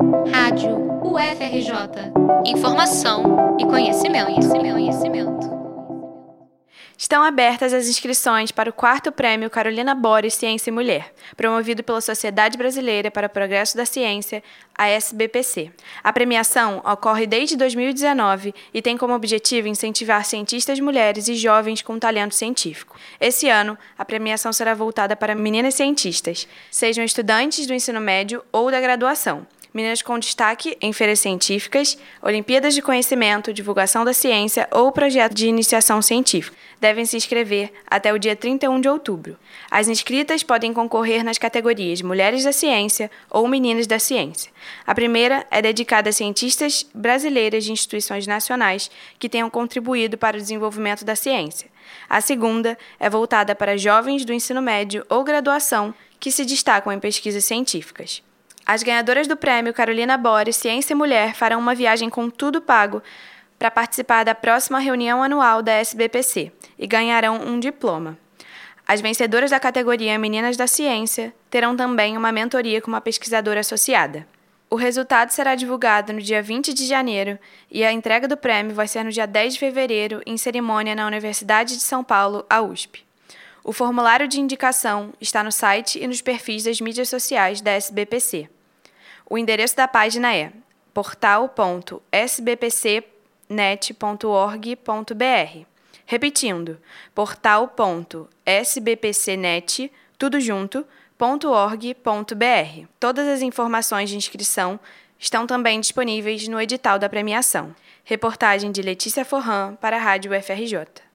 Rádio UFRJ. Informação e conhecimento, conhecimento, conhecimento. Estão abertas as inscrições para o quarto prêmio Carolina Boris Ciência e Mulher, promovido pela Sociedade Brasileira para o Progresso da Ciência, a SBPC. A premiação ocorre desde 2019 e tem como objetivo incentivar cientistas mulheres e jovens com talento científico. Esse ano, a premiação será voltada para meninas cientistas, sejam estudantes do ensino médio ou da graduação meninas com destaque em feiras científicas, Olimpíadas de Conhecimento, Divulgação da Ciência ou projeto de iniciação científica. Devem se inscrever até o dia 31 de outubro. As inscritas podem concorrer nas categorias Mulheres da Ciência ou Meninas da Ciência. A primeira é dedicada a cientistas brasileiras de instituições nacionais que tenham contribuído para o desenvolvimento da ciência. A segunda é voltada para jovens do ensino médio ou graduação que se destacam em pesquisas científicas. As ganhadoras do prêmio Carolina Boris Ciência e Mulher farão uma viagem com tudo pago para participar da próxima reunião anual da SBPC e ganharão um diploma. As vencedoras da categoria Meninas da Ciência terão também uma mentoria com uma pesquisadora associada. O resultado será divulgado no dia 20 de janeiro e a entrega do prêmio vai ser no dia 10 de fevereiro, em cerimônia na Universidade de São Paulo, a USP. O formulário de indicação está no site e nos perfis das mídias sociais da SBPC. O endereço da página é portal.sbpcnet.org.br. Repetindo, portal.sbpcnet, tudo junto, .org.br. Todas as informações de inscrição estão também disponíveis no edital da premiação. Reportagem de Letícia Forran para a Rádio UFRJ.